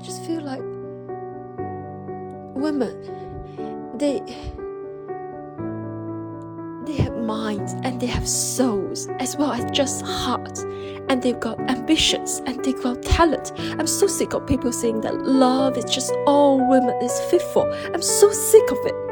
I just feel like women, they they have minds and they have souls as well as just hearts and they've got ambitions and they've got talent. I'm so sick of people saying that love is just all women is fit for. I'm so sick of it.